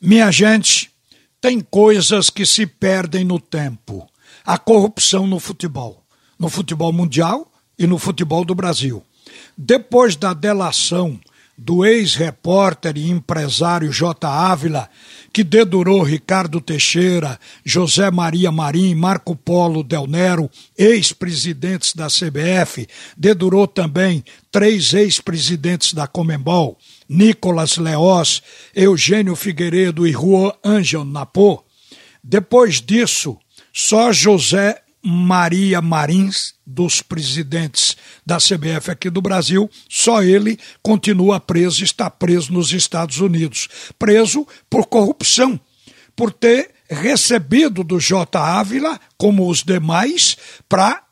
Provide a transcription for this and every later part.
Minha gente, tem coisas que se perdem no tempo. A corrupção no futebol, no futebol mundial e no futebol do Brasil. Depois da delação do ex-repórter e empresário J. Ávila, que dedurou Ricardo Teixeira, José Maria Marim, Marco Polo Del Nero, ex-presidentes da CBF, dedurou também três ex-presidentes da Comembol, Nicolas Leós, Eugênio Figueiredo e Juan Ângel Napô. Depois disso, só José Maria Marins, dos presidentes da CBF aqui do Brasil, só ele continua preso, está preso nos Estados Unidos. Preso por corrupção, por ter recebido do J. Ávila, como os demais, para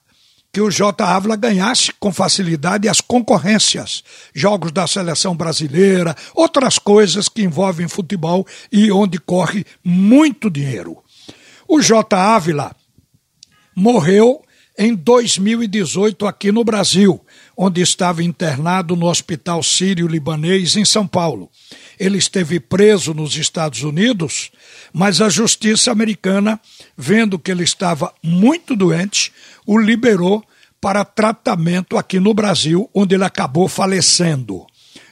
que o J. Ávila ganhasse com facilidade as concorrências, jogos da seleção brasileira, outras coisas que envolvem futebol e onde corre muito dinheiro. O J. Ávila morreu em 2018 aqui no Brasil, onde estava internado no Hospital Sírio-Libanês em São Paulo. Ele esteve preso nos Estados Unidos, mas a justiça americana, vendo que ele estava muito doente, o liberou para tratamento aqui no Brasil, onde ele acabou falecendo.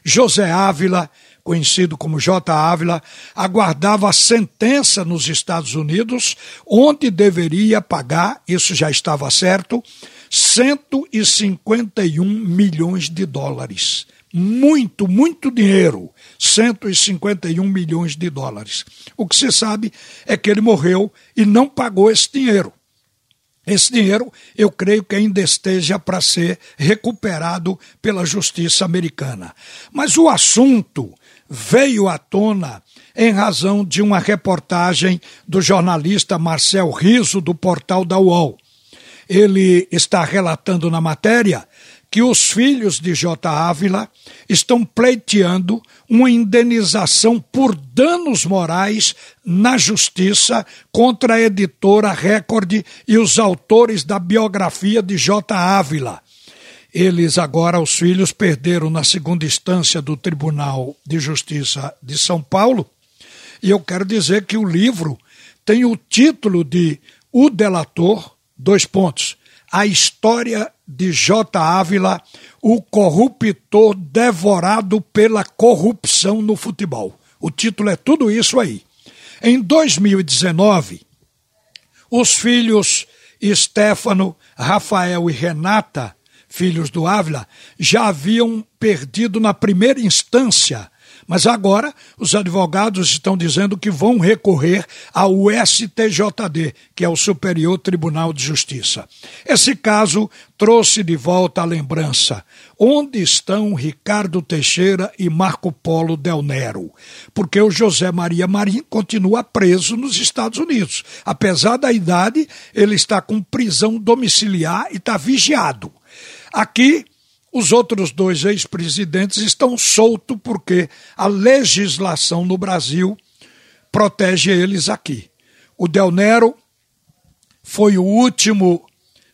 José Ávila conhecido como J. Ávila, aguardava a sentença nos Estados Unidos, onde deveria pagar, isso já estava certo, 151 milhões de dólares. Muito, muito dinheiro. 151 milhões de dólares. O que se sabe é que ele morreu e não pagou esse dinheiro. Esse dinheiro, eu creio que ainda esteja para ser recuperado pela justiça americana. Mas o assunto veio à tona em razão de uma reportagem do jornalista Marcel Riso, do portal da UOL. Ele está relatando na matéria que os filhos de J. Ávila estão pleiteando uma indenização por danos morais na justiça contra a editora Record e os autores da biografia de J. Ávila. Eles agora, os filhos, perderam na segunda instância do Tribunal de Justiça de São Paulo. E eu quero dizer que o livro tem o título de O Delator, dois pontos. A história de J. Ávila, o corruptor devorado pela corrupção no futebol. O título é tudo isso aí. Em 2019, os filhos Stefano, Rafael e Renata filhos do Ávila, já haviam perdido na primeira instância. Mas agora os advogados estão dizendo que vão recorrer ao STJD, que é o Superior Tribunal de Justiça. Esse caso trouxe de volta a lembrança. Onde estão Ricardo Teixeira e Marco Polo Del Nero? Porque o José Maria Marim continua preso nos Estados Unidos. Apesar da idade, ele está com prisão domiciliar e está vigiado. Aqui, os outros dois ex-presidentes estão soltos porque a legislação no Brasil protege eles aqui. O Del Nero foi o último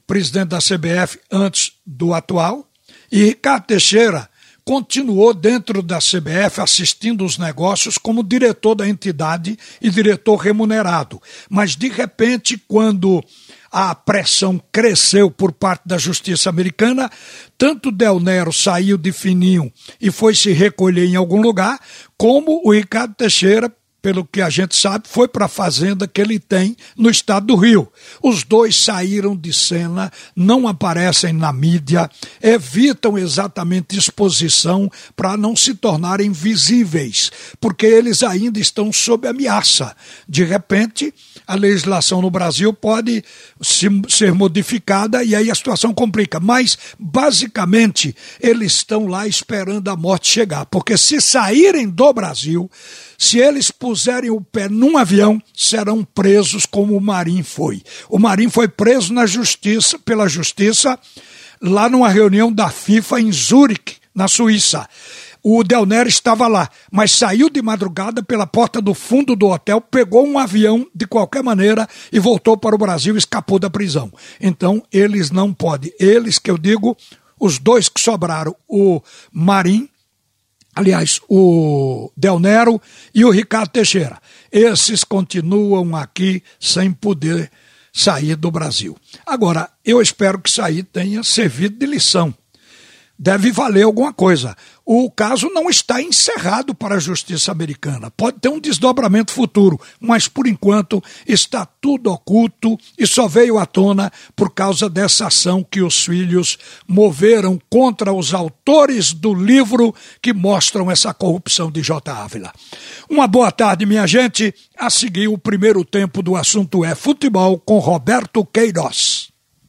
presidente da CBF antes do atual, e Ricardo Teixeira continuou dentro da CBF assistindo os negócios como diretor da entidade e diretor remunerado. Mas, de repente, quando a pressão cresceu por parte da justiça americana, tanto Del Nero saiu de fininho e foi se recolher em algum lugar, como o Ricardo Teixeira pelo que a gente sabe, foi para a fazenda que ele tem no estado do Rio. Os dois saíram de cena, não aparecem na mídia, evitam exatamente exposição para não se tornarem visíveis, porque eles ainda estão sob ameaça. De repente, a legislação no Brasil pode se, ser modificada e aí a situação complica. Mas, basicamente, eles estão lá esperando a morte chegar, porque se saírem do Brasil, se eles puserem o pé num avião, serão presos como o Marim foi. O Marim foi preso na justiça, pela justiça, lá numa reunião da FIFA em Zurique, na Suíça. O Del Nero estava lá, mas saiu de madrugada pela porta do fundo do hotel, pegou um avião de qualquer maneira e voltou para o Brasil, escapou da prisão. Então, eles não podem. Eles, que eu digo, os dois que sobraram, o Marim aliás, o Del Nero e o Ricardo Teixeira. Esses continuam aqui sem poder sair do Brasil. Agora, eu espero que isso aí tenha servido de lição deve valer alguma coisa. O caso não está encerrado para a justiça americana. Pode ter um desdobramento futuro, mas por enquanto está tudo oculto e só veio à tona por causa dessa ação que os filhos moveram contra os autores do livro que mostram essa corrupção de J. Ávila. Uma boa tarde, minha gente. A seguir, o primeiro tempo do assunto é futebol com Roberto Queiroz.